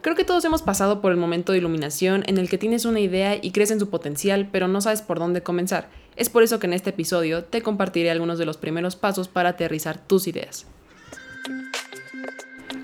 Creo que todos hemos pasado por el momento de iluminación en el que tienes una idea y crees en su potencial, pero no sabes por dónde comenzar. Es por eso que en este episodio te compartiré algunos de los primeros pasos para aterrizar tus ideas.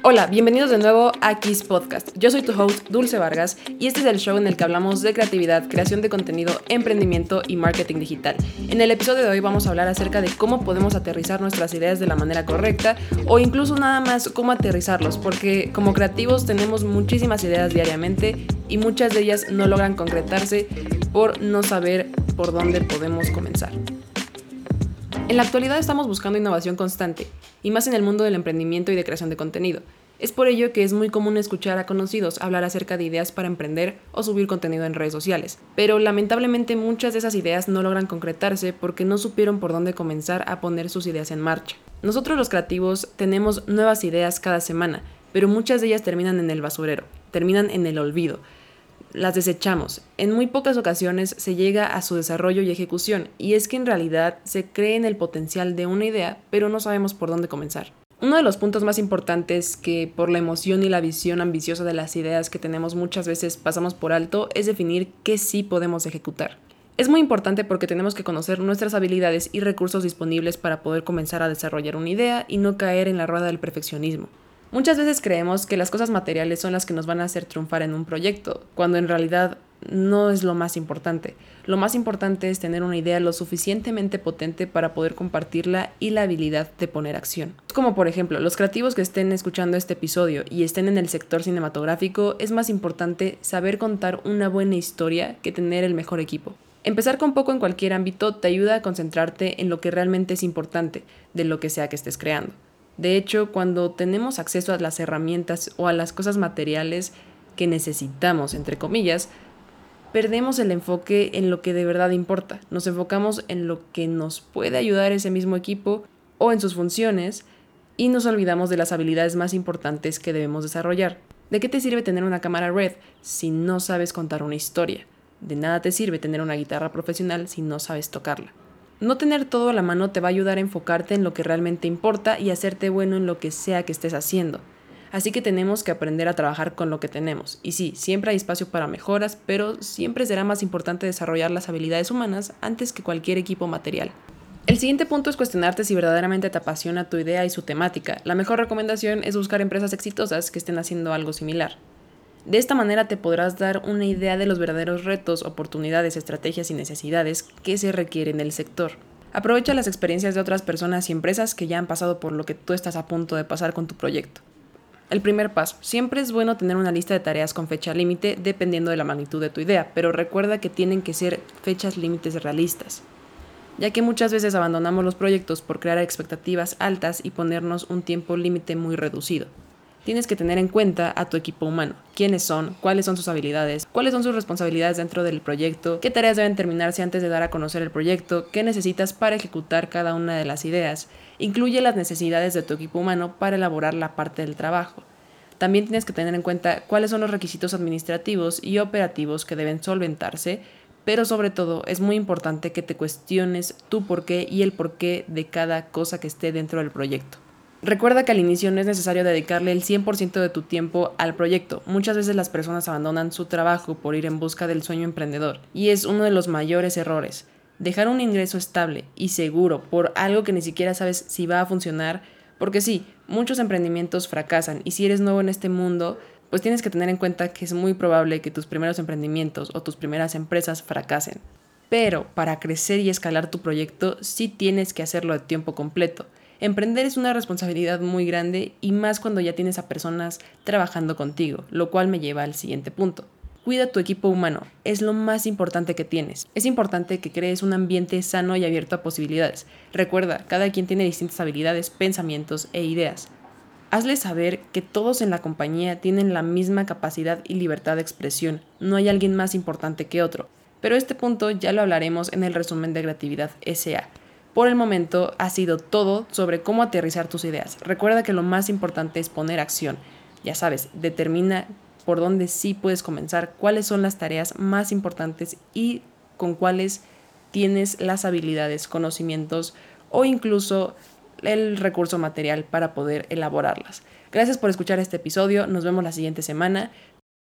Hola, bienvenidos de nuevo a Kiss Podcast. Yo soy tu host Dulce Vargas y este es el show en el que hablamos de creatividad, creación de contenido, emprendimiento y marketing digital. En el episodio de hoy vamos a hablar acerca de cómo podemos aterrizar nuestras ideas de la manera correcta o incluso nada más cómo aterrizarlos, porque como creativos tenemos muchísimas ideas diariamente y muchas de ellas no logran concretarse por no saber por dónde podemos comenzar. En la actualidad estamos buscando innovación constante, y más en el mundo del emprendimiento y de creación de contenido. Es por ello que es muy común escuchar a conocidos hablar acerca de ideas para emprender o subir contenido en redes sociales, pero lamentablemente muchas de esas ideas no logran concretarse porque no supieron por dónde comenzar a poner sus ideas en marcha. Nosotros los creativos tenemos nuevas ideas cada semana, pero muchas de ellas terminan en el basurero, terminan en el olvido, las desechamos. En muy pocas ocasiones se llega a su desarrollo y ejecución, y es que en realidad se cree en el potencial de una idea, pero no sabemos por dónde comenzar. Uno de los puntos más importantes que por la emoción y la visión ambiciosa de las ideas que tenemos muchas veces pasamos por alto es definir qué sí podemos ejecutar. Es muy importante porque tenemos que conocer nuestras habilidades y recursos disponibles para poder comenzar a desarrollar una idea y no caer en la rueda del perfeccionismo. Muchas veces creemos que las cosas materiales son las que nos van a hacer triunfar en un proyecto, cuando en realidad no es lo más importante. Lo más importante es tener una idea lo suficientemente potente para poder compartirla y la habilidad de poner acción. Como por ejemplo, los creativos que estén escuchando este episodio y estén en el sector cinematográfico, es más importante saber contar una buena historia que tener el mejor equipo. Empezar con poco en cualquier ámbito te ayuda a concentrarte en lo que realmente es importante de lo que sea que estés creando. De hecho, cuando tenemos acceso a las herramientas o a las cosas materiales que necesitamos, entre comillas, perdemos el enfoque en lo que de verdad importa. Nos enfocamos en lo que nos puede ayudar ese mismo equipo o en sus funciones y nos olvidamos de las habilidades más importantes que debemos desarrollar. ¿De qué te sirve tener una cámara red si no sabes contar una historia? De nada te sirve tener una guitarra profesional si no sabes tocarla. No tener todo a la mano te va a ayudar a enfocarte en lo que realmente importa y hacerte bueno en lo que sea que estés haciendo. Así que tenemos que aprender a trabajar con lo que tenemos. Y sí, siempre hay espacio para mejoras, pero siempre será más importante desarrollar las habilidades humanas antes que cualquier equipo material. El siguiente punto es cuestionarte si verdaderamente te apasiona tu idea y su temática. La mejor recomendación es buscar empresas exitosas que estén haciendo algo similar. De esta manera te podrás dar una idea de los verdaderos retos, oportunidades, estrategias y necesidades que se requieren del sector. Aprovecha las experiencias de otras personas y empresas que ya han pasado por lo que tú estás a punto de pasar con tu proyecto. El primer paso. Siempre es bueno tener una lista de tareas con fecha límite dependiendo de la magnitud de tu idea, pero recuerda que tienen que ser fechas límites realistas, ya que muchas veces abandonamos los proyectos por crear expectativas altas y ponernos un tiempo límite muy reducido tienes que tener en cuenta a tu equipo humano. ¿Quiénes son? ¿Cuáles son sus habilidades? ¿Cuáles son sus responsabilidades dentro del proyecto? ¿Qué tareas deben terminarse antes de dar a conocer el proyecto? ¿Qué necesitas para ejecutar cada una de las ideas? Incluye las necesidades de tu equipo humano para elaborar la parte del trabajo. También tienes que tener en cuenta cuáles son los requisitos administrativos y operativos que deben solventarse, pero sobre todo es muy importante que te cuestiones tu por qué y el porqué de cada cosa que esté dentro del proyecto. Recuerda que al inicio no es necesario dedicarle el 100% de tu tiempo al proyecto. Muchas veces las personas abandonan su trabajo por ir en busca del sueño emprendedor y es uno de los mayores errores. Dejar un ingreso estable y seguro por algo que ni siquiera sabes si va a funcionar, porque sí, muchos emprendimientos fracasan y si eres nuevo en este mundo, pues tienes que tener en cuenta que es muy probable que tus primeros emprendimientos o tus primeras empresas fracasen. Pero para crecer y escalar tu proyecto sí tienes que hacerlo de tiempo completo. Emprender es una responsabilidad muy grande y más cuando ya tienes a personas trabajando contigo, lo cual me lleva al siguiente punto. Cuida tu equipo humano, es lo más importante que tienes. Es importante que crees un ambiente sano y abierto a posibilidades. Recuerda, cada quien tiene distintas habilidades, pensamientos e ideas. Hazle saber que todos en la compañía tienen la misma capacidad y libertad de expresión, no hay alguien más importante que otro. Pero este punto ya lo hablaremos en el resumen de Creatividad SA. Por el momento ha sido todo sobre cómo aterrizar tus ideas. Recuerda que lo más importante es poner acción. Ya sabes, determina por dónde sí puedes comenzar, cuáles son las tareas más importantes y con cuáles tienes las habilidades, conocimientos o incluso el recurso material para poder elaborarlas. Gracias por escuchar este episodio, nos vemos la siguiente semana.